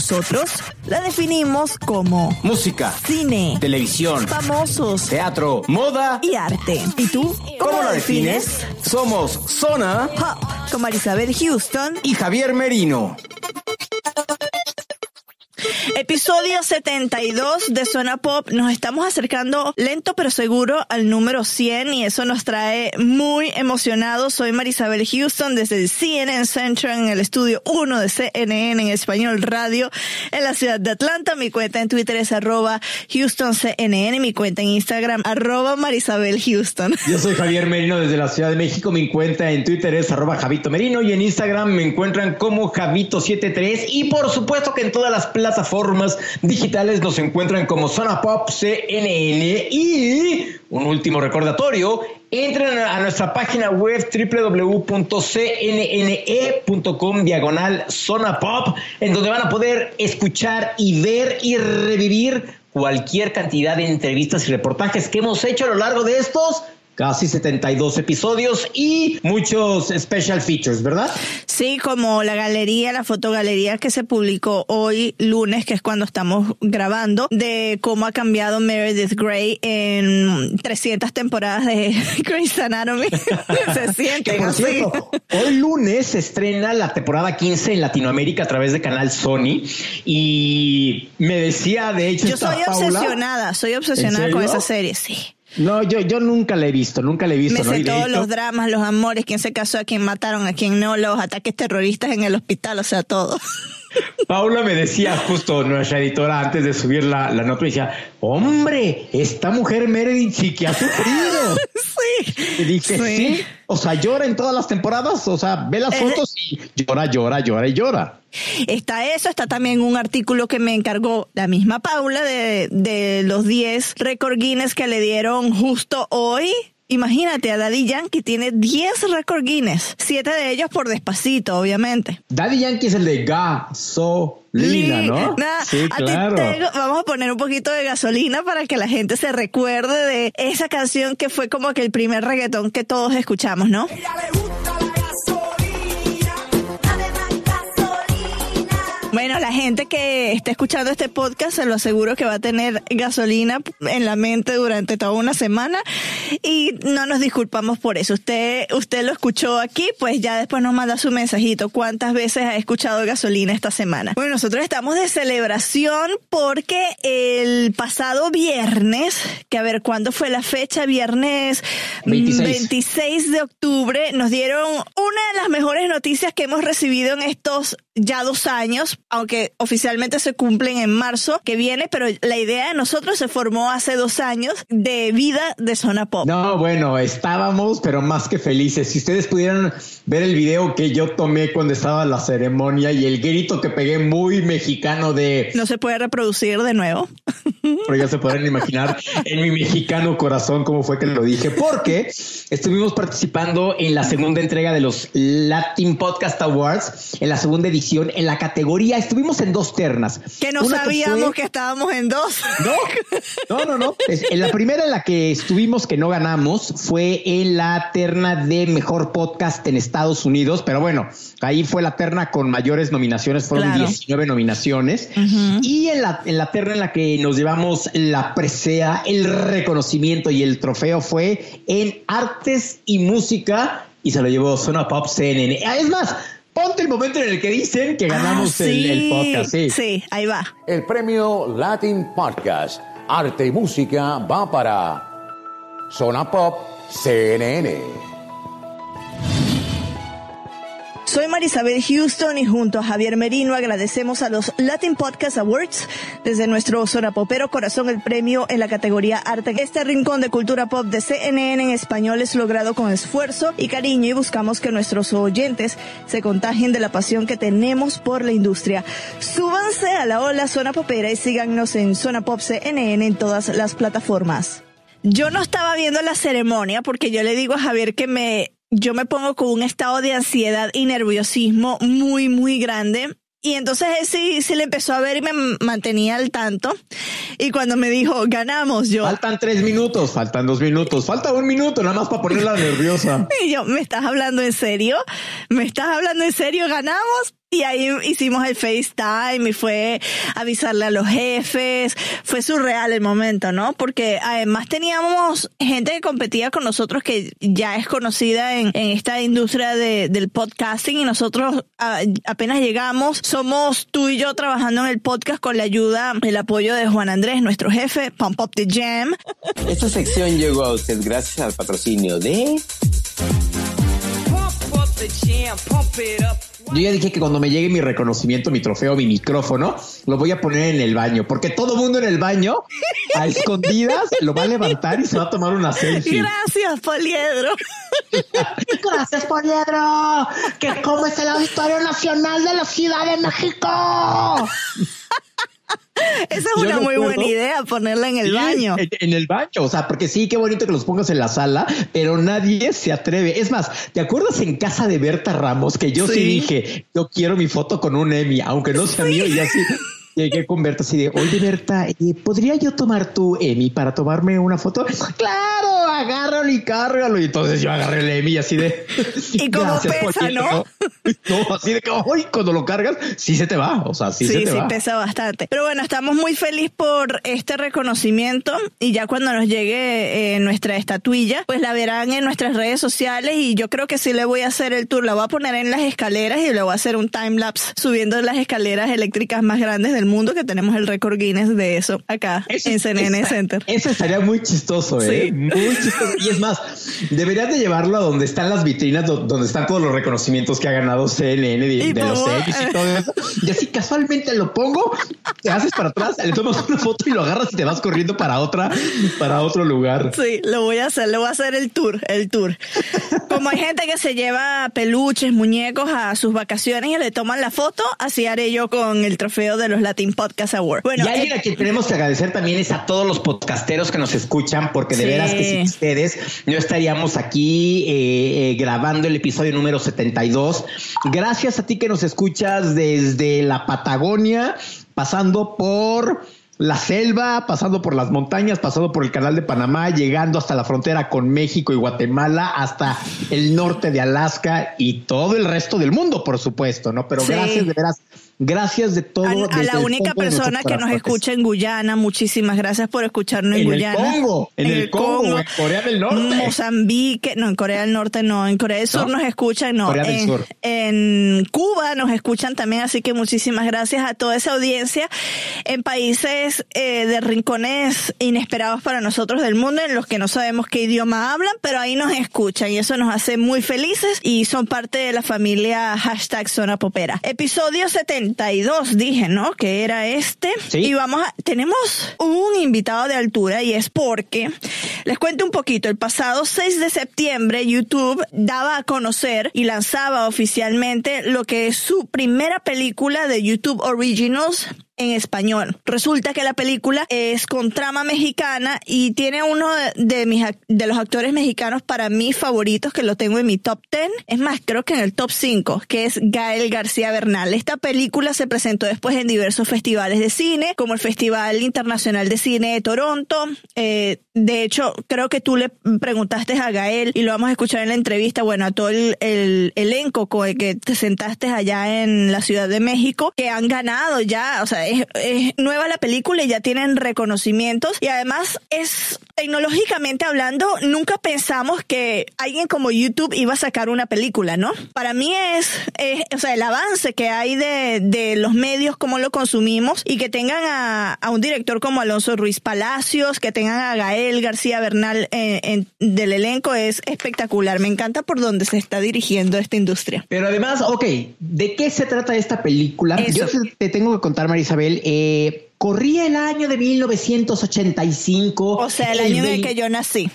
Nosotros la definimos como Música, cine, televisión, famosos teatro, moda. y arte. ¿Y tú? ¿Cómo la defines? Somos Zona Pop, con Marisabel Houston, y Javier Merino. Episodio 72 de Zona Pop. Nos estamos acercando lento pero seguro al número 100 y eso nos trae muy emocionados. Soy Marisabel Houston desde el CNN Central en el estudio 1 de CNN en español radio en la ciudad de Atlanta. Mi cuenta en Twitter es arroba HoustonCNN, mi cuenta en Instagram arroba Marisabel Houston. Yo soy Javier Merino desde la Ciudad de México. Mi cuenta en Twitter es arroba Javito Merino y en Instagram me encuentran como Javito73 y por supuesto que en todas las plataformas digitales nos encuentran como Zona Pop CNN y un último recordatorio, entren a nuestra página web www.cnne.com diagonal Zona Pop en donde van a poder escuchar y ver y revivir cualquier cantidad de entrevistas y reportajes que hemos hecho a lo largo de estos casi 72 episodios y muchos special features, ¿verdad? Sí, como la galería, la fotogalería que se publicó hoy lunes, que es cuando estamos grabando, de cómo ha cambiado Meredith Grey en 300 temporadas de Grey's Anatomy. se siente Que por así. cierto, hoy lunes se estrena la temporada 15 en Latinoamérica a través de canal Sony y me decía de hecho Yo soy Paula- obsesionada, soy obsesionada ¿En con esa serie, sí. No, yo, yo nunca la he visto, nunca la he visto. Me ¿no? sé todos los dramas, los amores, quién se casó, a quién mataron, a quién no, los ataques terroristas en el hospital, o sea, todo. Paula me decía justo nuestra editora antes de subir la, la nota, me decía, hombre, esta mujer Meredith sí que ha sufrido. sí. Y dije, Sí. sí. O sea, llora en todas las temporadas, o sea, ve las Eh. fotos y llora, llora, llora y llora. Está eso, está también un artículo que me encargó la misma Paula de, de los 10 récord Guinness que le dieron justo hoy. Imagínate, a Daddy Yankee tiene 10 récord Guinness, siete de ellos por despacito, obviamente. Daddy Yankee es el de gasolina, ¿no? Nah, sí, a ti claro. te- vamos a poner un poquito de gasolina para que la gente se recuerde de esa canción que fue como que el primer reggaetón que todos escuchamos, ¿no? Bueno, la gente que está escuchando este podcast se lo aseguro que va a tener gasolina en la mente durante toda una semana y no nos disculpamos por eso. Usted, usted lo escuchó aquí, pues ya después nos manda su mensajito. ¿Cuántas veces ha escuchado gasolina esta semana? Bueno, nosotros estamos de celebración porque el pasado viernes, que a ver, ¿cuándo fue la fecha? Viernes 26. 26 de octubre, nos dieron una de las mejores noticias que hemos recibido en estos ya dos años, aunque oficialmente se cumplen en marzo que viene, pero la idea de nosotros se formó hace dos años de vida de zona pop. No, bueno, estábamos, pero más que felices. Si ustedes pudieran ver el video que yo tomé cuando estaba en la ceremonia y el grito que pegué muy mexicano de, No se puede reproducir de nuevo. pero ya se podrán imaginar en mi mexicano corazón cómo fue que lo dije, porque estuvimos participando en la segunda entrega de los Latin Podcast Awards, en la segunda edición, en la categoría, estuvimos en dos ternas. Que no Una sabíamos fue- que estábamos en dos. No, no, no, no. Es- en la primera en la que estuvimos que no ganamos fue en la terna de mejor podcast en Estados Unidos, pero bueno, ahí fue la terna con mayores nominaciones, fueron Claro. 19 nominaciones. Y en la, en la terna en la que nos llevamos la presea, el reconocimiento y el trofeo fue en artes y música y se lo llevó Zona Pop CNN. Es más, ponte el momento en el que dicen que ganamos Ah, el, el podcast. Sí. sí, ahí va. El premio Latin Podcast Arte y Música va para Zona Pop CNN. Soy Marisabel Houston y junto a Javier Merino agradecemos a los Latin Podcast Awards desde nuestro Zona Popero Corazón el premio en la categoría Arte. Este rincón de cultura pop de CNN en español es logrado con esfuerzo y cariño y buscamos que nuestros oyentes se contagien de la pasión que tenemos por la industria. Súbanse a la ola Zona Popera y síganos en Zona Pop CNN en todas las plataformas. Yo no estaba viendo la ceremonia porque yo le digo a Javier que me yo me pongo con un estado de ansiedad y nerviosismo muy, muy grande. Y entonces él sí, sí le empezó a ver y me mantenía al tanto. Y cuando me dijo, ganamos, yo. Faltan tres minutos, faltan dos minutos, falta un minuto, nada más para ponerla nerviosa. Y yo, ¿me estás hablando en serio? ¿Me estás hablando en serio? ¿Ganamos? Y ahí hicimos el FaceTime y fue avisarle a los jefes. Fue surreal el momento, ¿no? Porque además teníamos gente que competía con nosotros que ya es conocida en, esta industria del podcasting y nosotros apenas llegamos. Somos tú y yo trabajando en el podcast con la ayuda, el apoyo de Juan Andrés, nuestro jefe, Pump Up the Jam. Esta sección llegó a usted gracias al patrocinio de... Pump Up the Jam, Pump It Up. Yo ya dije que cuando me llegue mi reconocimiento, mi trofeo, mi micrófono, lo voy a poner en el baño, porque todo mundo en el baño, a escondidas, lo va a levantar y se va a tomar una selfie. Gracias, Poliedro. Gracias, Poliedro. Que como es el Auditorio Nacional de la Ciudad de México. Esa es una muy buena idea, ponerla en el baño. En, el baño, o sea, porque sí, qué bonito que los pongas en la sala, pero nadie se atreve. Es más, ¿te acuerdas en casa de Berta Ramos que yo sí, dije, yo quiero mi foto con un Emmy, aunque no sea mío y así llegué con Berta así de, oye Berta, eh, ¿podría yo tomar tu Emi para tomarme una foto? Claro, agárralo y cárgalo. Y entonces yo agarré el Emi así de... Y como pesa, ¿no? No, así de que, hoy cuando lo cargas, sí se te va. O sea, sí, se te sí pesa bastante. Pero bueno, estamos muy felices por este reconocimiento y ya cuando nos llegue eh, nuestra estatuilla, pues la verán en nuestras redes sociales y yo creo que sí le voy a hacer el tour. La voy a poner en las escaleras y le voy a hacer un time lapse subiendo las escaleras eléctricas más grandes del mundo que tenemos el récord Guinness de eso acá en CNN Center. Eso estaría muy chistoso, ¿eh? Muy chistoso. Y es más, deberías de llevarlo a donde están las vitrinas, donde están todos los reconocimientos que ha ganado CNN de, los X y todo eso. Y así casualmente lo pongo, te haces para atrás, le tomas una foto y lo agarras y te vas corriendo para otra, para otro lugar. Sí, lo voy a hacer, le voy a hacer el tour, el tour. Como hay gente que se lleva peluches, muñecos a sus vacaciones y le toman la foto, así haré yo con el trofeo de los Latin Podcast Award. Bueno, y alguien eh, a quien tenemos que agradecer también es a todos los podcasteros que nos escuchan, porque de veras que sin ustedes no estaríamos aquí eh, eh, grabando el episodio número 72. Gracias a ti que nos escuchas desde la Patagonia, pasando por la selva, pasando por las montañas, pasando por el canal de Panamá, llegando hasta la frontera con México y Guatemala, hasta el norte de Alaska y todo el resto del mundo, por supuesto, ¿no? Pero gracias de veras Gracias de todo. A, la única persona que nos escucha en Guyana, muchísimas gracias por escucharnos en, Guyana. El Congo, en, el, Congo, en Corea del Norte. Mozambique, no, en Corea del Norte no, en Corea del Sur nos escuchan, no. Corea del en, Sur. en Cuba nos escuchan también, así que muchísimas gracias a toda esa audiencia en países eh, de rincones inesperados para nosotros del mundo, en los que no sabemos qué idioma hablan, pero ahí nos escuchan y eso nos hace muy felices y son parte de la familia hashtag Zona Popera. Episodio 70 dije, ¿no? Que era este. Y vamos a, tenemos un invitado de altura y es porque, les cuento un poquito, el pasado 6 de septiembre YouTube daba a conocer y lanzaba oficialmente lo que es su primera película de YouTube Originals en español. Resulta que la película es con trama mexicana y tiene uno de, mis de los actores mexicanos para mí favoritos que lo tengo en mi top 10. Es más, creo que en el top 5, que es Gael García Bernal. Esta película se presentó después en diversos festivales de cine, como el Festival Internacional de Cine de Toronto. Eh, de hecho, creo que tú le preguntaste a Gael y lo vamos a escuchar en la entrevista, bueno, a todo el, el elenco con el que te sentaste allá en la Ciudad de México, que han ganado ya, o sea, es, es nueva la película y ya tienen reconocimientos y además es tecnológicamente hablando, nunca pensamos que alguien como YouTube iba a sacar una película, ¿no? Para mí es, es o sea, el avance que hay de, de los medios, cómo lo consumimos y que tengan a, a un director como Alonso Ruiz Palacios, que tengan a Gael García Bernal eh, en- del elenco es espectacular. Me encanta por dónde se está dirigiendo esta industria. Pero además, ok, ¿de qué se trata esta película? Eso. Yo te- te tengo que contar, María Isabel, eh, corría el año de 1985. O sea, el año en el que yo nací.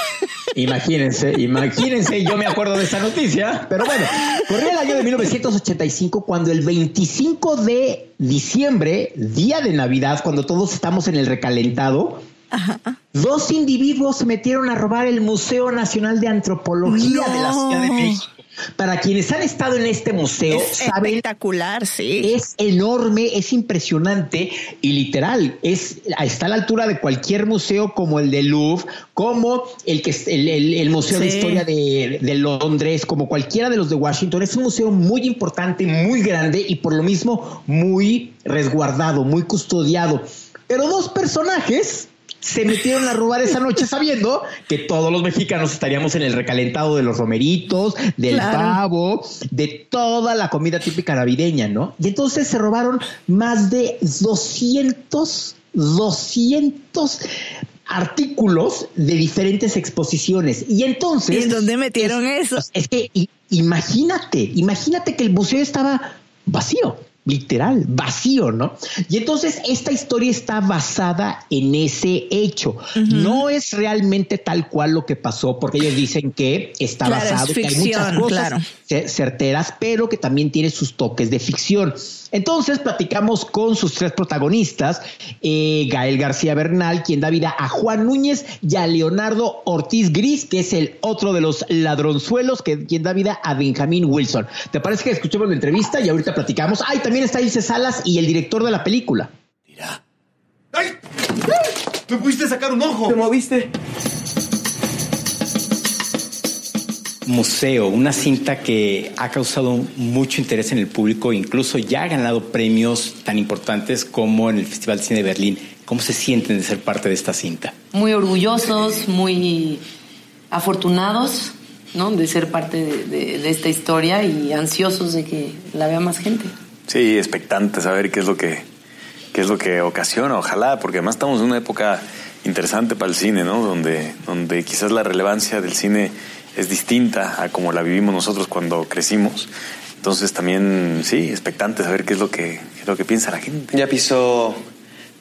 Imagínense, imagínense, yo me acuerdo de esa noticia, pero bueno, corría el año de 1985 cuando el 25 de diciembre, día de Navidad, cuando todos estamos en el recalentado, dos individuos se metieron a robar el Museo Nacional de Antropología de la Ciudad de. México. Para quienes han estado en este museo, Es saben espectacular, sí. es enorme, es impresionante y literal, es, está a la altura de cualquier museo como el de Louvre, como el, que, el, el- el Museo de. Historia de, de Londres, como cualquiera de los de Washington. Es un museo muy importante, muy grande y por lo mismo muy resguardado, muy custodiado. Pero dos personajes se metieron a robar esa noche sabiendo que todos los mexicanos estaríamos en el recalentado de los romeritos, del Claro. pavo, de toda la comida típica navideña, ¿no? Y entonces se robaron más de 200, 200 artículos de diferentes exposiciones. Y entonces... ¿Y dónde metieron es- eso? Es que imagínate, imagínate que el museo estaba vacío. Literal, vacío, ¿no? Y entonces esta historia está basada en ese hecho. No es realmente tal cual lo que pasó, porque ellos dicen que está Claro, es basado, que hay muchas cosas claro. certeras, pero que también tiene sus toques de ficción. Entonces platicamos con sus tres protagonistas, eh, Gael García Bernal, quien da vida a Juan Núñez, y a Leonardo Ortiz Gris, que es el otro de los ladronzuelos, que quien da vida a Benjamín Wilson. ¿Te parece que escuchemos la entrevista y ahorita platicamos? Ay, también está Ilse Salas y el director de la película. ¡Ay! ¡Me pudiste sacar un ojo! ¿Te moviste? Museo, una cinta que ha causado mucho interés en el público, incluso ya ha ganado premios tan importantes como en el Festival de Cine de Berlín. ¿Cómo se sienten de ser parte de esta cinta? muy orgullosos, muy afortunados, ¿no? De ser parte de, de- de esta historia y ansiosos de que la vea más gente. Sí, expectante saber qué es lo que qué es lo que ocasiona, ojalá, porque además estamos en una época interesante para el cine, ¿no? Donde, donde quizás la relevancia del cine es distinta a como la vivimos nosotros cuando crecimos. Entonces también, sí, expectante saber qué es lo que, lo que piensa la gente. Ya pisó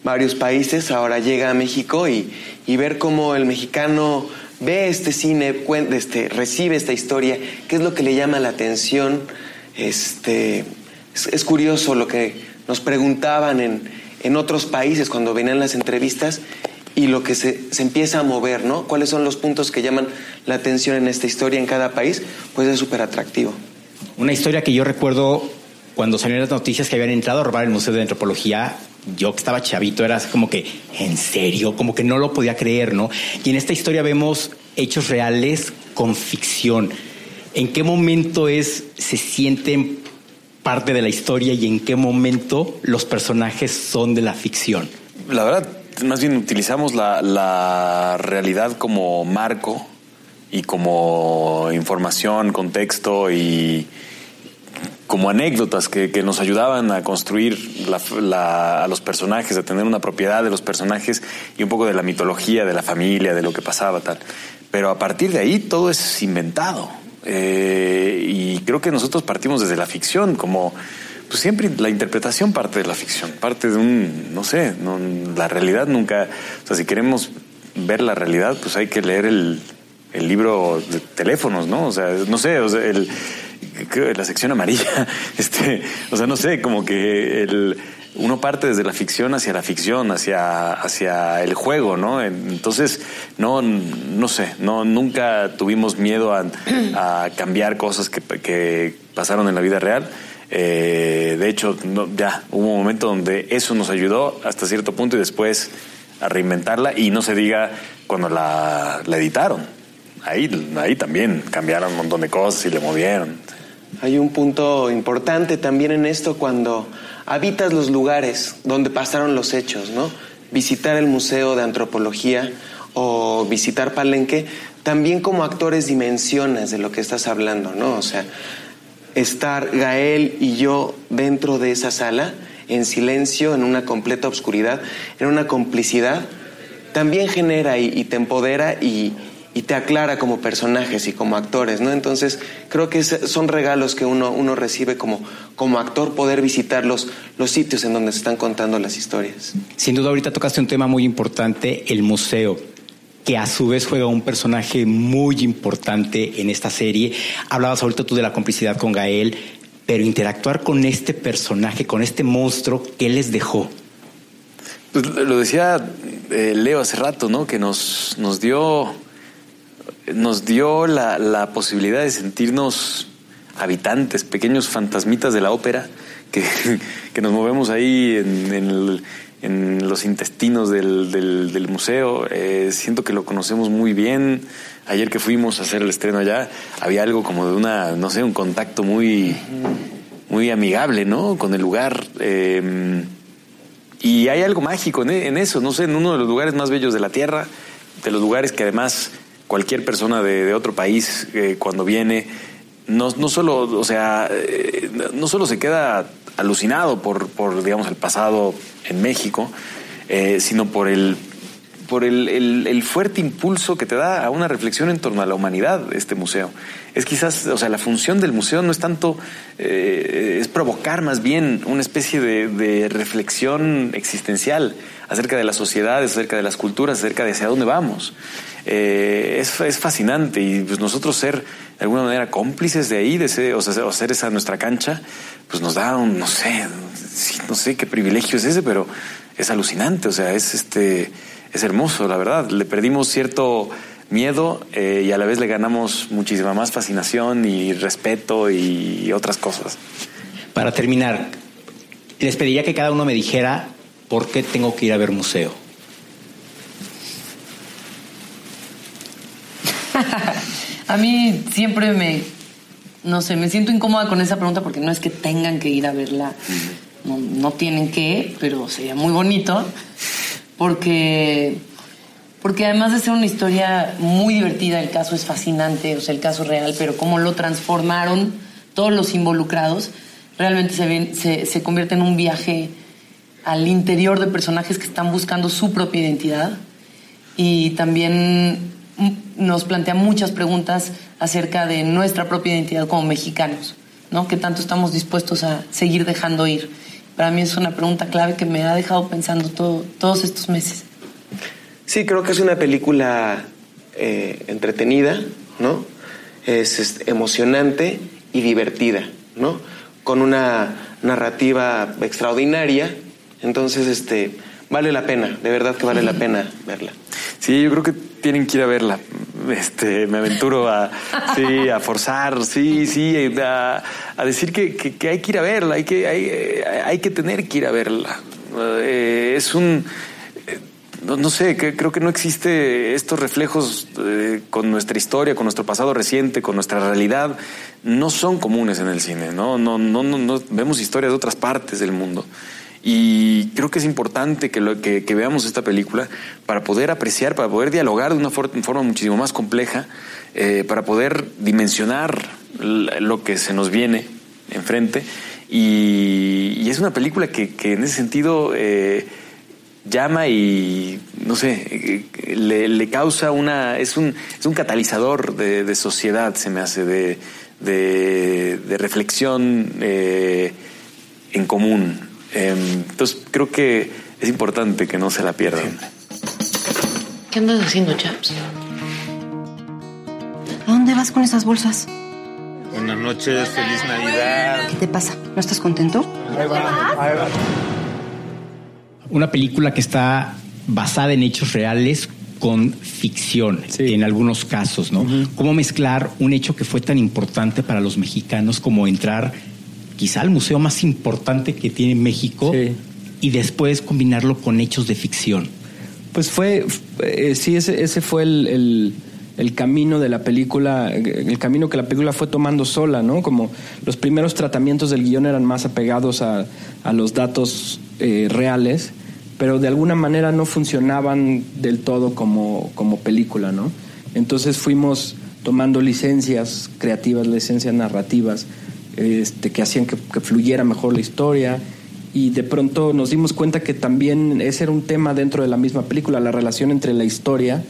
varios países, ahora llega a México y, y ver cómo el mexicano ve este cine, este, recibe esta historia, qué es lo que le llama la atención. Este, es, curioso lo que nos preguntaban en, en otros países cuando venían las entrevistas y lo que se, se empieza a mover, ¿no? ¿Cuáles son los puntos que llaman la atención en esta historia en cada país? Pues es súper atractivo. Una historia que yo recuerdo cuando salieron las noticias que habían entrado a robar el Museo de Antropología. Yo que estaba chavito, era como que, en serio, como que no lo podía creer, ¿no? Y en esta historia vemos hechos reales con ficción. ¿En qué momento es, se sienten parte de la historia y en qué momento los personajes son de la ficción? La verdad, más bien utilizamos la, realidad como marco y como información, contexto y como anécdotas que, nos ayudaban a construir a los personajes, a tener una propiedad de los personajes y un poco de la mitología de la familia, de lo que pasaba, tal. Pero a partir de ahí todo es inventado. Eh, y creo que nosotros partimos desde la ficción, como pues siempre la interpretación parte de la ficción, parte de un, no sé, la realidad nunca, o sea, si queremos ver la realidad, pues hay que leer el, el libro de teléfonos, ¿no? O sea, no sé, o sea, el, la sección amarilla, este, o sea, no sé, como que el, uno parte desde la ficción hacia la ficción, hacia, hacia el juego, ¿no? Entonces, no, no sé, no, nunca tuvimos miedo a, cambiar cosas que, que pasaron en la vida real. Eh, de hecho, ya hubo un momento donde eso nos ayudó hasta cierto punto y después a reinventarla y no se diga cuando la, la editaron. Ahí, ahí también cambiaron un montón de cosas y le movieron. Hay un punto importante también en esto cuando habitas los lugares donde pasaron los hechos, ¿no? Visitar el Museo de Antropología o visitar Palenque, también como actores dimensiones de lo que estás hablando, ¿no? O sea, estar Gael y yo dentro de esa sala, en silencio, en una completa oscuridad, en una complicidad, también genera y, y te empodera y, y te aclara como personajes y como actores, ¿no? Entonces, creo que son regalos que uno, uno recibe como, como actor, poder visitar los, los sitios en donde se están contando las historias. Sin duda ahorita tocaste un tema muy importante, el museo que a su vez juega un personaje muy importante en esta serie. Hablabas ahorita tú de la complicidad con Gael, pero interactuar con este personaje, con este monstruo, ¿qué les dejó? Pues lo decía eh, Leo hace rato, ¿no? Que nos, nos dio, nos dio la, la posibilidad de sentirnos habitantes, pequeños fantasmitas de la ópera, que, que nos movemos ahí en, en los intestinos del, del- museo. Eh, siento que lo conocemos muy bien. Ayer que fuimos a hacer el estreno allá, había algo como de una, no sé, un contacto muy, muy amigable, ¿no? Con el lugar. Eh, y hay algo mágico en, en eso, no sé, en uno de los lugares más bellos de la Tierra, de los lugares que además cualquier persona de, otro país eh, cuando viene, no, no solo, o sea, eh, no solo se queda alucinado por, por digamos, el pasado en México, eh, sino por el por el, el- fuerte impulso que te da a una reflexión en torno a la humanidad este museo. Es quizás, o sea, la función del museo no es tanto, es provocar más bien una especie de, de reflexión existencial acerca de las sociedades, acerca de las culturas, acerca de hacia dónde vamos. Eh, es, es fascinante y pues nosotros ser de alguna manera cómplices de ahí, de o sea, hacer esa nuestra cancha, pues nos da un, no sé, no sé qué privilegio es ese, pero es alucinante, o sea, es este es hermoso, la verdad. Le perdimos cierto miedo eh, y a la vez le ganamos muchísima más fascinación y respeto y otras cosas. Para terminar, les pediría que cada uno me dijera por qué tengo que ir a ver museo. A mí siempre me, no sé, me siento incómoda con esa pregunta porque no es que tengan que ir a verla, no, no tienen que, pero sería muy bonito, porque, porque además de ser una historia muy divertida, el caso es fascinante, o sea, el caso real, pero cómo lo transformaron todos los involucrados, realmente se, ven- se, se convierte en un viaje al interior de personajes que están buscando su propia identidad y también nos plantea muchas preguntas acerca de nuestra propia identidad como mexicanos, ¿no? ¿Qué tanto estamos dispuestos a seguir dejando ir? Para mí es una pregunta clave que me ha dejado pensando todo- todos estos meses. Sí, creo que es una película eh, entretenida, ¿no? Es, es emocionante y divertida, ¿no? Con una narrativa extraordinaria. Entonces, este, vale la pena, de verdad que vale la pena verla. Sí, yo creo que tienen que ir a verla. Este, me aventuro a, sí, a forzar, sí, sí, a, decir que, que- hay que ir a verla, hay que, hay, eh, hay que tener que ir a verla. Eh, es un, eh, no, no sé, que, creo que no existe estos reflejos con nuestra historia, con nuestro pasado reciente, con nuestra realidad, no son comunes en el cine. No, no, no, no vemos historias de otras partes del mundo. Y creo que es importante que, lo, que, que veamos esta película para poder apreciar, para poder dialogar de una for- forma muchísimo más compleja, eh, para poder dimensionar lo que se nos viene enfrente. Y, es una película que, en ese sentido eh, llama y, no sé, le, causa una... Es un, es un catalizador de, sociedad, se me hace, de, de, de reflexión eh, en común. Em, Entonces creo que es importante que no se la pierdan. ¿Qué andas haciendo, Chaps? ¿A dónde vas con esas bolsas? Buenas noches, feliz Navidad. ¿Qué te pasa? ¿No estás contento? Una película que está basada en hechos reales con ficción en algunos casos, ¿no? ¿Cómo mezclar un hecho que fue tan importante para los mexicanos como entrar quizá al museo más importante que tiene México y después combinarlo con hechos de ficción? Pues fue, eh, sí, ese, ese fue el, el- el camino de la película, el camino que la película fue tomando sola, ¿no? Como los primeros tratamientos del guion eran más apegados a, a los datos eh, reales, pero de alguna manera no funcionaban del todo como, como película, ¿no? Entonces fuimos tomando licencias creativas, licencias narrativas, este, que hacían que, que fluyera mejor la historia y de pronto nos dimos cuenta que también ese era un tema dentro de la misma película, la relación entre la historia,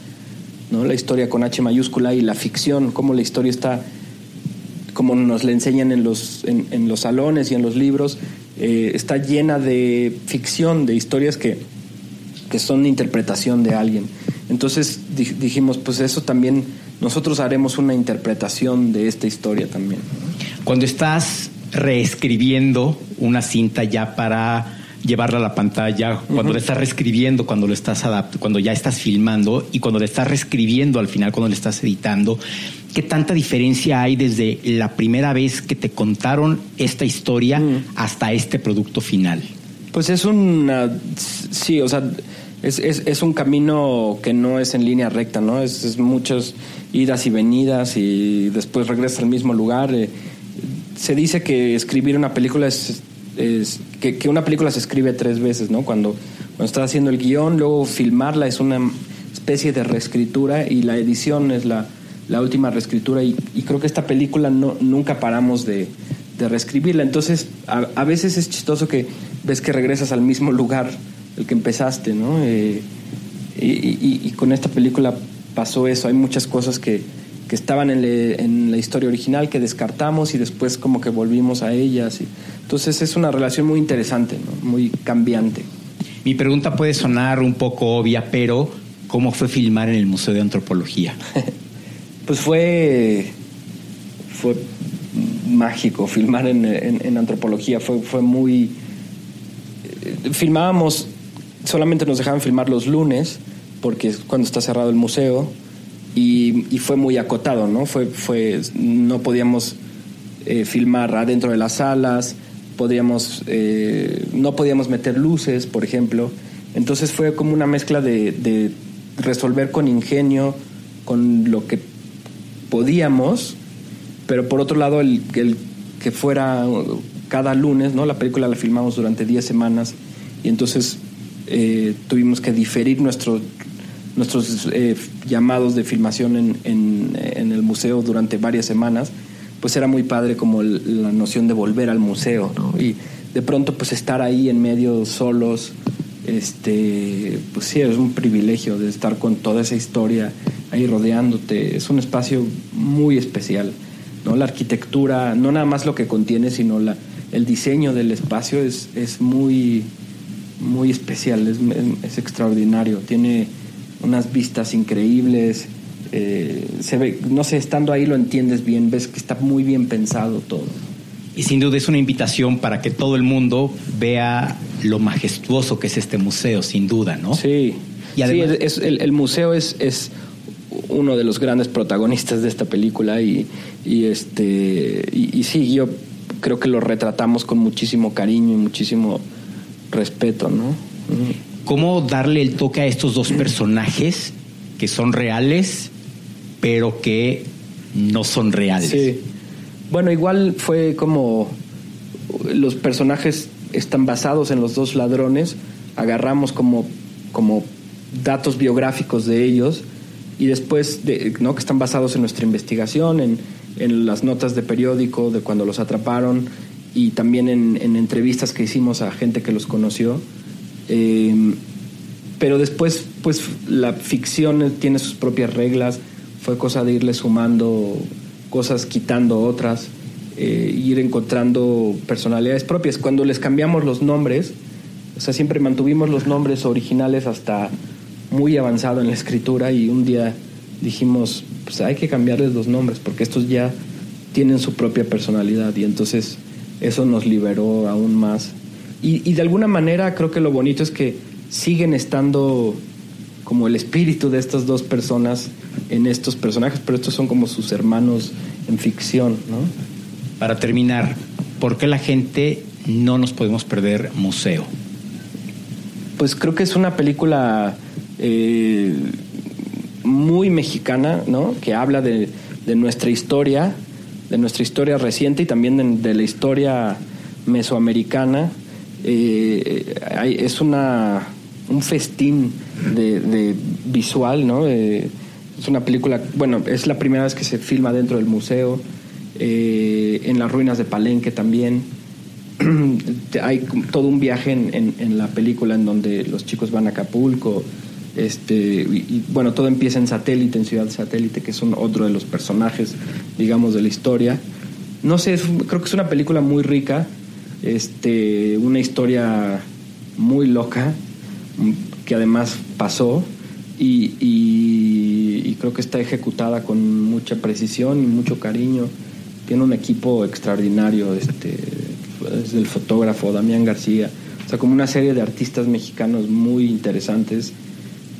¿no? la historia con H mayúscula y la ficción, cómo la historia está, como nos la enseñan en los, en, los salones y en los libros, eh, está llena de ficción, de historias que, que son interpretación de alguien. Entonces dijimos, pues eso también, nosotros haremos una interpretación de esta historia también. Cuando estás reescribiendo una cinta ya para llevarla a la pantalla, cuando le estás reescribiendo, cuando lo estás adaptando, cuando ya estás filmando y cuando le estás reescribiendo al final, cuando le estás editando, ¿qué tanta diferencia hay desde la primera vez que te contaron esta historia hasta este producto final? Pues es una, sí, o sea, es, es, es, un camino que no es en línea recta, ¿no? Es, es muchas idas y venidas y después regresa al mismo lugar. Eh, se dice que escribir una película es, que, una película se escribe tres veces, ¿no? Cuando, cuando estás haciendo el guion, luego filmarla es una especie de reescritura y la edición es la, la última reescritura y, creo que esta película no, nunca paramos de, de reescribirla. Entonces, a, a, veces es chistoso que ves que regresas al mismo lugar el que empezaste, ¿no? Eh, y, y, y, con esta película pasó eso. Hay muchas cosas que, que estaban en, le, en, la historia original que descartamos y después como que volvimos a ellas. Y, entonces es una relación muy interesante, ¿no? muy cambiante. Mi pregunta puede sonar un poco obvia, pero ¿cómo fue filmar en el Museo de Antropología? pues fue, fue mágico filmar en, en, en antropología, fue, fue muy... Eh, filmábamos, solamente nos dejaban filmar los lunes, porque es cuando está cerrado el museo, y, fue muy acotado, ¿no? Fue, fue, no podíamos eh, filmar adentro de las salas, podíamos, eh, no podíamos meter luces, por ejemplo. Entonces fue como una mezcla de, resolver con ingenio, con lo que podíamos, pero por otro lado el, que fuera cada lunes, ¿no? La película la filmamos durante 10 semanas y entonces eh, tuvimos que diferir nuestro nuestros eh, llamados de filmación en, en, en, el museo durante varias semanas, pues era muy padre como la noción de volver al museo, ¿no? Y de pronto pues estar ahí en medio solos, este, pues sí, es un privilegio de estar con toda esa historia ahí rodeándote, es un espacio muy especial, ¿no? La arquitectura, no nada más lo que contiene, sino la, el diseño del espacio es, es muy, muy especial, es, es extraordinario, tiene unas vistas increíbles. Eh, se ve, no sé, estando ahí lo entiendes bien, ves que está muy bien pensado todo. Y sin duda es una invitación para que todo el mundo vea lo majestuoso que es este museo, sin duda, ¿no? Sí. Y además... sí, es, el, el, museo es, es uno de los grandes protagonistas de esta película y, y este y, y, sí, yo creo que lo retratamos con muchísimo cariño y muchísimo respeto, ¿no? Cómo darle el toque a estos dos personajes que son reales, pero que no son reales. Sí. Bueno, igual fue como los personajes están basados en los dos ladrones, agarramos como, como datos biográficos de ellos y después, de, ¿no? que están basados en nuestra investigación, en, en, las notas de periódico de cuando los atraparon y también en, en entrevistas que hicimos a gente que los conoció eh, pero después, pues la ficción tiene sus propias reglas, fue cosa de irle sumando cosas, quitando otras, eh, ir encontrando personalidades propias. Cuando les cambiamos los nombres, o sea, siempre mantuvimos los nombres originales hasta muy avanzado en la escritura y un día dijimos, pues hay que cambiarles los nombres porque estos ya tienen su propia personalidad y entonces eso nos liberó aún más y, y, de alguna manera creo que lo bonito es que siguen estando como el espíritu de estas dos personas en estos personajes, pero estos son como sus hermanos en ficción, ¿no? Para terminar, ¿por qué la gente no nos podemos perder Museo? Pues creo que es una película eh, muy mexicana, ¿no? Que habla de, de nuestra historia, de nuestra historia reciente y también de, de la historia mesoamericana. Eh, hay- es una un festín de, de visual, ¿no? Eh, es una película, bueno, es la primera vez que se filma dentro del museo, eh, en las ruinas de Palenque también. Hay todo un viaje en, en- la película en donde los chicos van a Acapulco. Este, y, bueno, todo empieza en Satélite, en Ciudad Satélite, que es un, otro de los personajes, digamos, de la historia. No sé, creo que es una película muy rica, este, una historia muy loca, mm, que además pasó, y, y- creo que está ejecutada con mucha precisión y mucho cariño. Tiene un equipo extraordinario, este, desde el fotógrafo Damián García, o sea, como una serie de artistas mexicanos muy interesantes,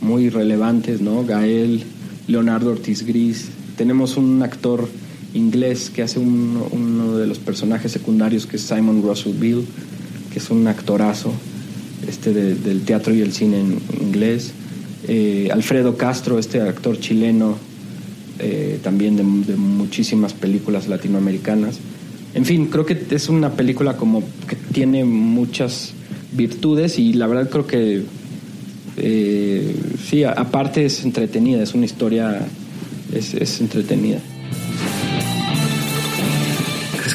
muy relevantes, ¿no? Gael, Leonardo Ortiz Gris. Tenemos un actor inglés que hace un- uno de los personajes secundarios, que es Simon Russell Bill, que es un actorazo este de- del teatro y el cine en inglés. Eh, Alfredo Castro, este actor chileno, eh, también de, muchísimas películas latinoamericanas. En fin, creo que es una película como que tiene muchas virtudes y la verdad creo que eh, sí, aparte es entretenida, es una historia, es entretenida.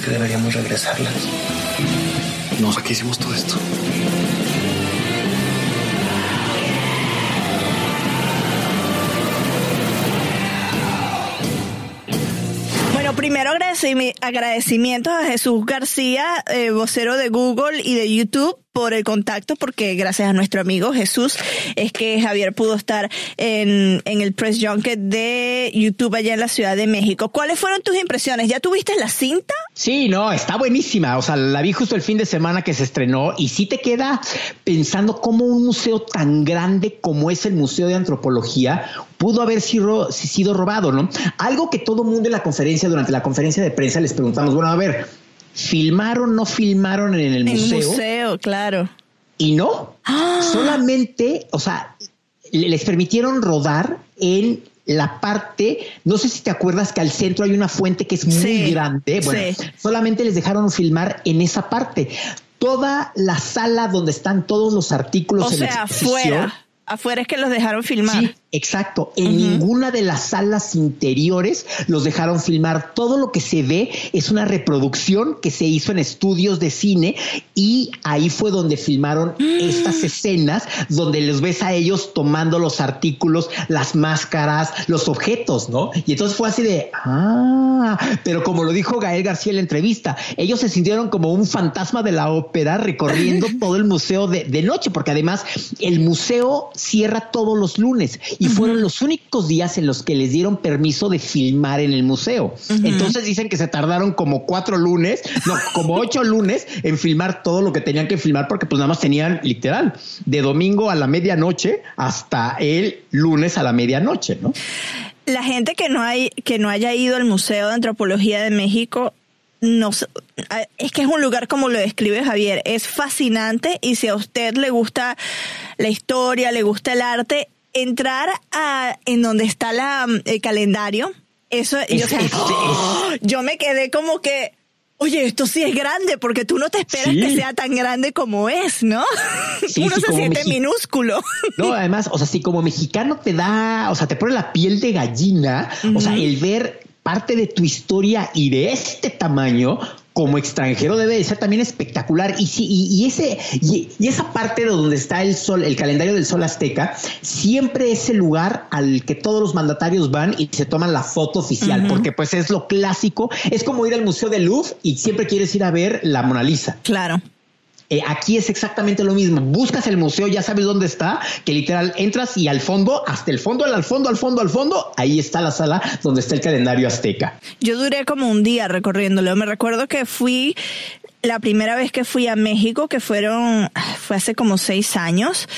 ¿Crees que deberíamos regresarlas? No, ¿para qué hicimos todo esto? Bueno, primero agradecimi- agradecimientos a Jesús García, eh, vocero de Google y de YouTube por el contacto, porque gracias a nuestro amigo Jesús es que Javier pudo estar en, en el press junket de YouTube allá en la Ciudad de México. ¿Cuáles fueron tus impresiones? ¿Ya tuviste la cinta? Sí, no, está buenísima. O sea, la vi justo el fin de semana que se estrenó y sí te queda pensando cómo un museo tan grande como es el Museo de Antropología pudo haber sido, robado, ¿no? Algo que todo mundo en la conferencia, durante la conferencia de prensa les preguntamos, bueno, a ver, ¿filmaron, no filmaron en el En el museo? museo, claro. Y no, solamente, o sea, le- les permitieron rodar en la parte, no sé si te acuerdas que al centro hay una fuente que es muy Sí, grande, bueno, sí. solamente les dejaron filmar en esa parte. Toda la sala donde están todos los artículos O en sea, afuera. Afuera es que los dejaron filmar. Sí, exacto. En ninguna de las salas interiores los dejaron filmar. Todo lo que se ve es una reproducción que se hizo en estudios de cine y ahí fue donde filmaron estas escenas donde los ves a ellos tomando los artículos, las máscaras, los objetos, ¿no? Y entonces fue así de, ah, pero como lo dijo Gael García en la entrevista, ellos se sintieron como un fantasma de la ópera recorriendo todo el museo de, de noche, porque además el museo cierra todos los lunes y fueron los únicos días en los que les dieron permiso de filmar en el museo. Entonces dicen que se tardaron como cuatro lunes, no, como ocho lunes en filmar todo lo que tenían que filmar porque pues nada más tenían literal de domingo a la medianoche hasta el lunes a la medianoche, ¿no? La gente que no hay que no haya ido al Museo de Antropología de México no es que es un lugar como lo describe Javier, es fascinante y si a usted le gusta la historia, le gusta el arte, entrar a en donde está la mm, el calendario, eso yo, Es- o sea, es- ¡oh! yo me quedé como que Oye, esto sí es grande, porque tú no te esperas Sí. que sea tan grande como es, ¿no? Sí, Uno sí, se siente minúsculo. No, además, o sea, si como mexicano te da, o sea, te pone la piel de gallina, o sea, el ver parte de tu historia y de este tamaño como extranjero debe de ser también espectacular. Y sí y, y ese y, y esa parte de donde está el sol el calendario del sol azteca siempre es el lugar al que todos los mandatarios van y se toman la foto oficial porque pues es lo clásico. Es como ir al museo del Louvre y siempre quieres ir a ver la Mona Lisa. Claro eh, aquí es exactamente lo mismo. Buscas el museo, ya sabes dónde está, que literal entras y al fondo, hasta el fondo, al fondo, al fondo, al fondo, ahí está la sala donde está el calendario azteca. Yo duré como un día recorriéndolo. Me recuerdo que fui la primera vez que fui a México, que fueron, fue hace como seis años.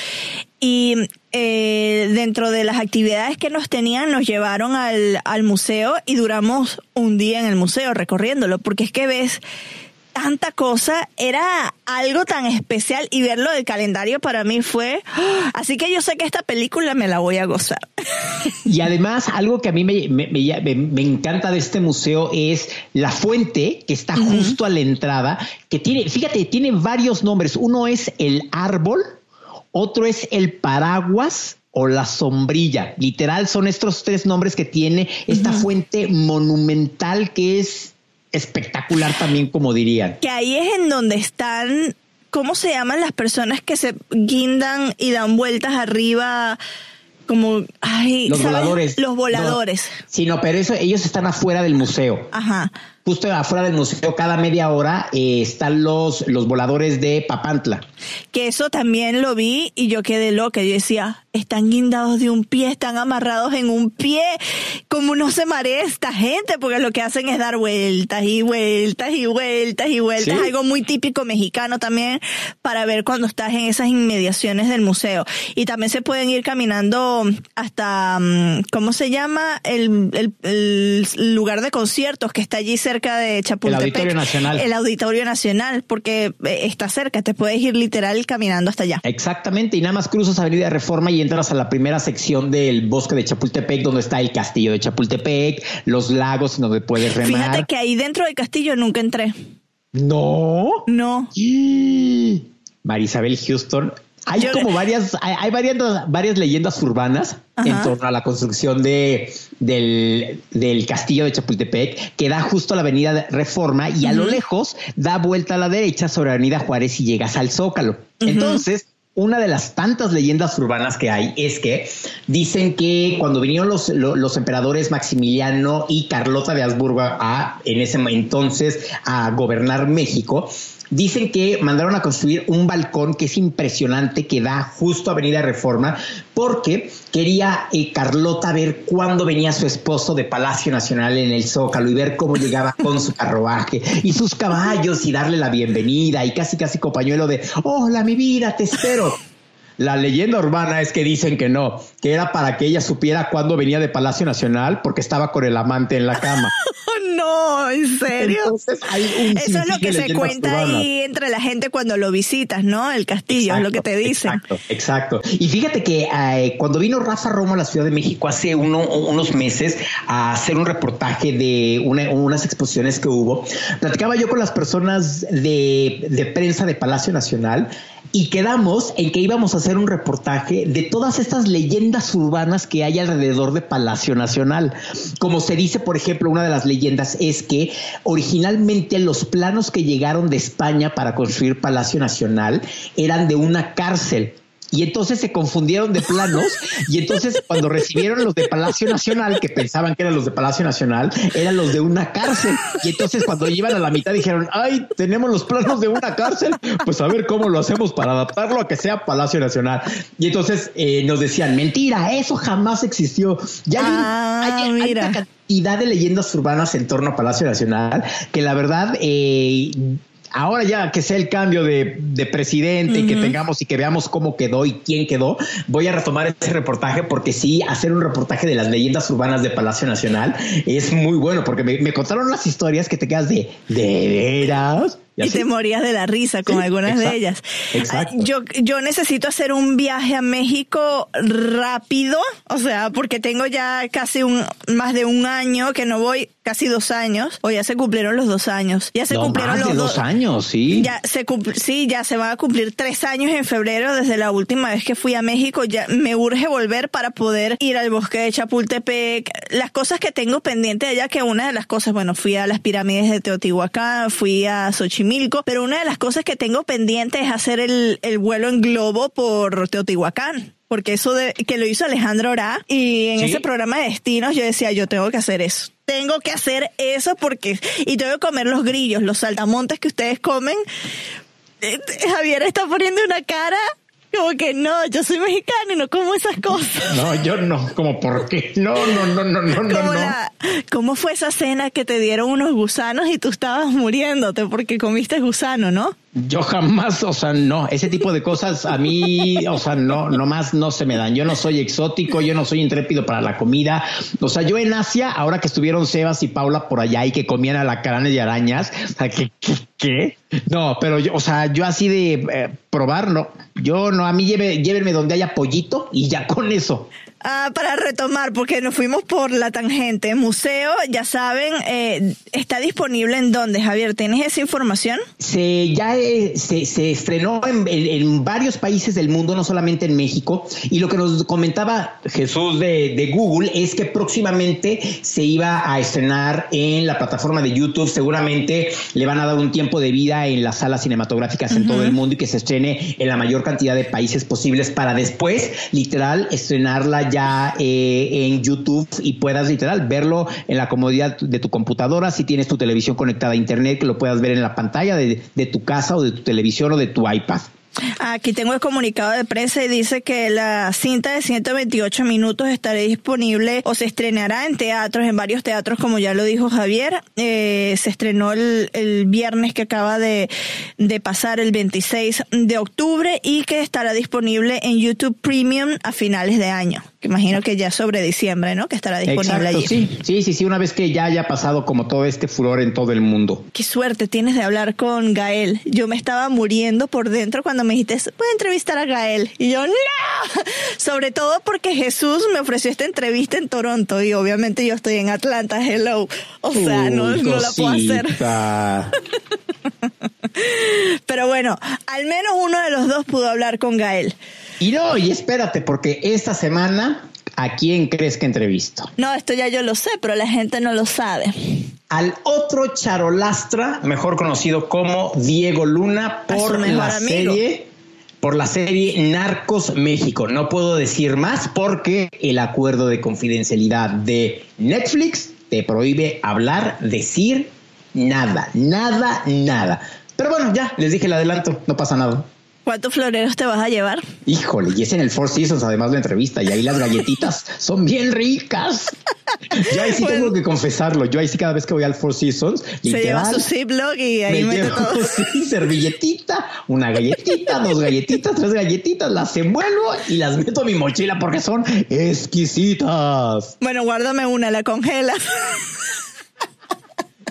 Y eh, dentro de las actividades que nos tenían, nos llevaron al, al museo y duramos un día en el museo recorriéndolo, porque es que ves tanta cosa, era algo tan especial y verlo del calendario para mí fue, así que yo sé que esta película me la voy a gozar. Y además, algo que a mí me, me- me- me encanta de este museo es la fuente que está justo a la entrada, que tiene, fíjate, tiene varios nombres. Uno es el árbol, otro es el paraguas o la sombrilla. Literal, son estos tres nombres que tiene esta fuente monumental que es espectacular también, como dirían. Que ahí es en donde están, ¿cómo se llaman las personas que se guindan y dan vueltas arriba? Como, ay, Los ¿sabes? voladores. Los voladores. Sí, no, pero eso, ellos están afuera del museo. Ajá. Justo afuera del museo, cada media hora eh, están los, los voladores de Papantla. Que eso también lo vi y yo quedé loca. Yo decía, están guindados de un pie, están amarrados en un pie. ¿Cómo no se marea esta gente? Porque lo que hacen es dar vueltas y vueltas y vueltas y vueltas. Sí. Algo muy típico mexicano también para ver cuando estás en esas inmediaciones del museo. Y también se pueden ir caminando hasta, mm, ¿cómo se llama? El, el- el lugar de conciertos que está allí cerca de Chapultepec. Auditorio Nacional. El Auditorio Nacional, porque eh, está cerca, te puedes ir literal caminando hasta allá. Exactamente, y nada más cruzas Avenida Reforma y entras a la primera sección del bosque de Chapultepec, donde está el castillo de Chapultepec, los lagos donde puedes remar. Fíjate que ahí dentro del castillo nunca entré. No. No. Marisabel Houston. Hay Yo- como varias, hay, hay varias, varias leyendas urbanas Ajá. en torno a la construcción de, del, del castillo de Chapultepec, que da justo a la avenida de Reforma y a lo lejos da vuelta a la derecha sobre Avenida Juárez y llegas al Zócalo. Entonces, una de las tantas leyendas urbanas que hay es que dicen que cuando vinieron los, lo- los emperadores Maximiliano y Carlota de Habsburgo a, en ese entonces a gobernar México, dicen que mandaron a construir un balcón que es impresionante, que da justo a Avenida Reforma, porque quería eh, Carlota ver cuándo venía su esposo de Palacio Nacional en el Zócalo y ver cómo llegaba con su carruaje y sus caballos y darle la bienvenida y casi casi con pañuelo de, hola mi vida, te espero. La leyenda urbana es que dicen que no, que era para que ella supiera cuándo venía de Palacio Nacional porque estaba con el amante en la cama. no, en serio. Entonces, hay un Eso es lo que se cuenta urbanas. ahí entre la gente cuando lo visitas, ¿no? El castillo, es lo que te dicen. Exacto, exacto. Y fíjate que eh, cuando vino Rafa Romo a la Ciudad de México hace uno- unos meses a hacer un reportaje de una- unas exposiciones que hubo, platicaba yo con las personas de, de prensa de Palacio Nacional y quedamos en que íbamos a hacer un reportaje de todas estas leyendas urbanas que hay alrededor de Palacio Nacional. Como se dice, por ejemplo, una de las leyendas es que originalmente los planos que llegaron de España para construir Palacio Nacional eran de una cárcel. Y entonces se confundieron de planos y entonces cuando recibieron los de Palacio Nacional, que pensaban que eran los de Palacio Nacional, eran los de una cárcel. Y entonces cuando iban a la mitad dijeron, ay, tenemos los planos de una cárcel, pues a ver cómo lo hacemos para adaptarlo a que sea Palacio Nacional. Y entonces eh, nos decían, mentira, eso jamás existió. Ya Ah, hay- hay una cantidad de leyendas urbanas en torno a Palacio Nacional que la verdad... eh, Ahora ya que sea el cambio de, de presidente y que tengamos y que veamos cómo quedó y quién quedó, voy a retomar ese reportaje porque sí, hacer un reportaje de las leyendas urbanas de Palacio Nacional es muy bueno porque me, me contaron las historias que te quedas de, ¿de veras? Y así. te morías de la risa con Sí, algunas exacto, de ellas. exacto. Yo, yo necesito hacer un viaje a México rápido, o sea, porque tengo ya casi un, más de un año que no voy, casi dos años, o ya se cumplieron los dos años. Ya se No, cumplieron los de dos años, sí. Ya se sí, ya se van a cumplir tres años en febrero desde la última vez que fui a México. Ya me urge volver para poder ir al bosque de Chapultepec. Las cosas que tengo pendiente allá, que una de las cosas, bueno, fui a las pirámides de Teotihuacán, fui a Xochimilco, pero una de las cosas que tengo pendiente es hacer el, el vuelo en globo por Teotihuacán. Porque eso de, que lo hizo Alejandro Orá y en Sí. ese programa de destinos yo decía, yo tengo que hacer eso. Tengo que hacer eso porque, y tengo que comer los grillos, los saltamontes que ustedes comen. Eh, Javier está poniendo una cara como que no, yo soy mexicana y no como esas cosas. No, yo no, como por qué. No, no, no, no, no. Como no. la, ¿Cómo fue esa cena que te dieron unos gusanos y tú estabas muriéndote porque comiste gusano, no? Yo jamás, o sea, no, ese tipo de cosas a mí, o sea, no, nomás no se me dan. Yo no soy exótico, yo no soy intrépido para la comida. O sea, yo en Asia, ahora que estuvieron Sebas y Paula por allá y que comían alacranes y arañas, o sea, ¿qué? No, pero yo, o sea, yo así de eh, probar, no. Yo no, a mí lleve, llévenme donde haya pollito y ya con eso. Ah, para retomar, porque nos fuimos por la tangente, museo, ya saben, eh, está disponible en dónde, Javier, ¿tienes esa información? Se ya eh, se, se, estrenó en, varios países del mundo, no solamente en México, y lo que nos comentaba Jesús de, de, Google es que próximamente se iba a estrenar en la plataforma de YouTube, seguramente le van a dar un tiempo de vida en las salas cinematográficas en uh -huh. todo el mundo y que se estrene en la mayor cantidad de países posibles para después, literal, estrenarla ya eh, en YouTube y puedas literal verlo en la comodidad de tu computadora, si tienes tu televisión conectada a internet, que lo puedas ver en la pantalla de, de tu casa o de tu televisión o de tu iPad. Aquí tengo el comunicado de prensa y dice que la cinta de 128 minutos estará disponible o se estrenará en teatros, en varios teatros, como ya lo dijo Javier. Eh, se estrenó el, el, viernes que acaba de, de pasar, el 26 de octubre, y que estará disponible en YouTube Premium a finales de año. Imagino que ya sobre diciembre, ¿no? Que estará disponible Exacto, allí. Sí, sí, sí, sí, una vez que ya haya pasado como todo este furor en todo el mundo. Qué suerte tienes de hablar con Gael. Yo me estaba muriendo por dentro cuando me dijiste, puedes entrevistar a Gael. Y yo, no. Sobre todo porque Jesús me ofreció esta entrevista en Toronto y obviamente yo estoy en Atlanta, hello. O sea, Uy, no, no la puedo hacer. Pero bueno, al menos uno de los dos pudo hablar con Gael. Y no, y espérate, porque esta semana, ¿a quién crees que entrevisto? No, esto ya yo lo sé, pero la gente no lo sabe. Al otro charolastra, mejor conocido como Diego Luna, por la amigo. serie por la serie Narcos México. No puedo decir más porque el acuerdo de confidencialidad de Netflix te prohíbe hablar, decir nada, nada, nada. Pero bueno, ya, les dije el adelanto, no pasa nada. ¿Cuántos floreros te vas a llevar? Híjole, y es en el Four Seasons además la entrevista y ahí las galletitas son bien ricas. Yo ahí sí bueno. tengo que confesarlo. Yo ahí sí cada vez que voy al Four Seasons, se literal, lleva su Ziploc y ahí me todo. Sí, servilletita, una galletita, dos galletitas, tres galletitas, las envuelvo y las meto a mi mochila porque son exquisitas. Bueno, guárdame una, la congelas.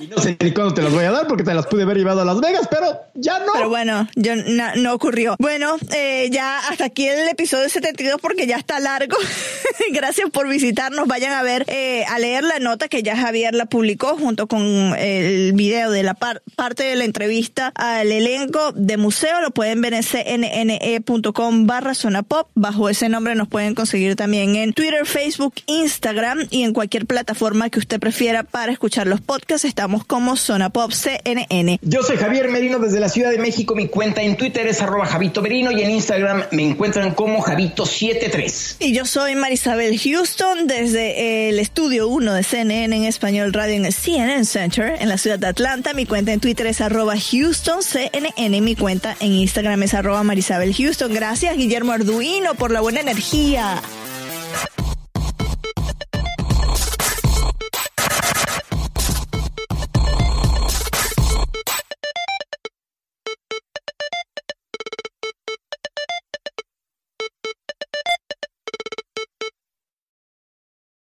No sé ni cuándo te las voy a dar porque te las pude haber llevado a Las Vegas, pero ya no. Pero bueno, yo, no, ocurrió. Bueno, eh, ya hasta aquí el episodio 72 porque ya está largo. Gracias por visitarnos. Vayan a ver, eh, a leer la nota que ya Javier la publicó junto con el video de la par parte de la entrevista al elenco de museo. Lo pueden ver en cnne.com barra zona pop. Bajo ese nombre nos pueden conseguir también en Twitter, Facebook, Instagram y en cualquier plataforma que usted prefiera para escuchar los podcasts. Estamos como Zona Pop CNN. Yo soy Javier Merino desde la Ciudad de México. Mi cuenta en Twitter es arroba Javito Merino y en Instagram me encuentran como Javito73. Y yo soy Marisabel Houston desde el estudio 1 de CNN en español radio en el CNN Center en la ciudad de Atlanta. Mi cuenta en Twitter es arroba Houston CNN. Mi cuenta en Instagram es arroba Marisabel Houston. Gracias Guillermo Arduino por la buena energía.